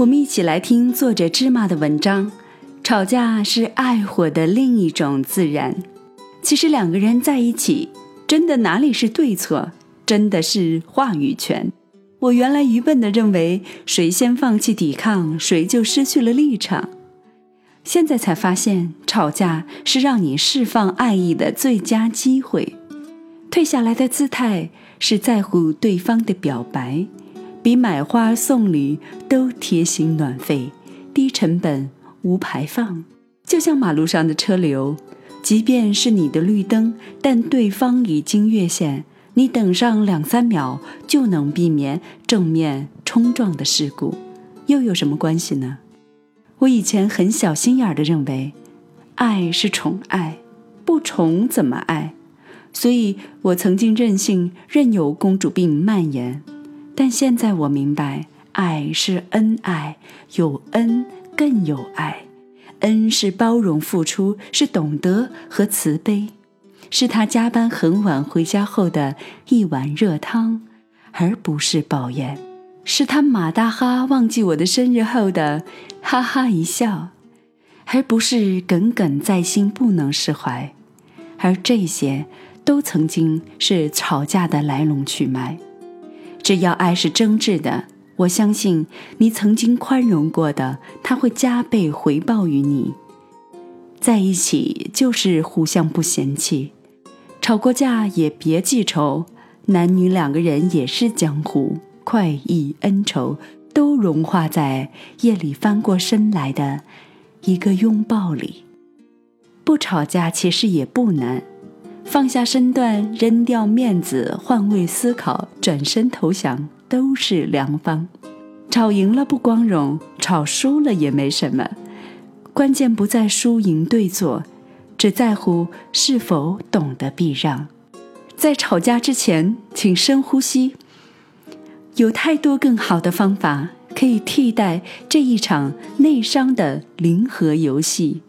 我们一起来听作者芝麻的文章。吵架是爱火的另一种自然。其实两个人在一起，真的哪里是对错，真的是话语权。我原来愚笨的认为，谁先放弃抵抗，谁就失去了立场。现在才发现，吵架是让你释放爱意的最佳机会。退下来的姿态是在乎对方的表白，比买花送礼都贴心暖肺，低成本无排放。就像马路上的车流，即便是你的绿灯，但对方已经越线，你等上两三秒就能避免正面冲撞的事故，又有什么关系呢？我以前很小心眼儿的认为，爱是宠爱，不宠怎么爱？所以我曾经任性，任由公主病蔓延。但现在我明白，爱是恩爱，有恩更有爱。恩是包容付出，是懂得和慈悲，是他加班很晚回家后的一碗热汤，而不是抱怨。是他马大哈忘记我的生日后的哈哈一笑，而不是耿耿在心不能释怀，而这些都曾经是吵架的来龙去脉。只要爱是真挚的，我相信你曾经宽容过的，他会加倍回报于你。在一起就是互相不嫌弃，吵过架也别记仇，男女两个人也是江湖。快意恩仇都融化在夜里翻过身来的一个拥抱里。不吵架其实也不难，放下身段，扔掉面子，换位思考，转身投降，都是良方。吵赢了不光荣，吵输了也没什么。关键不在输赢对错，只在乎是否懂得避让。在吵架之前，请深呼吸。有太多更好的方法可以替代这一场内伤的零和游戏。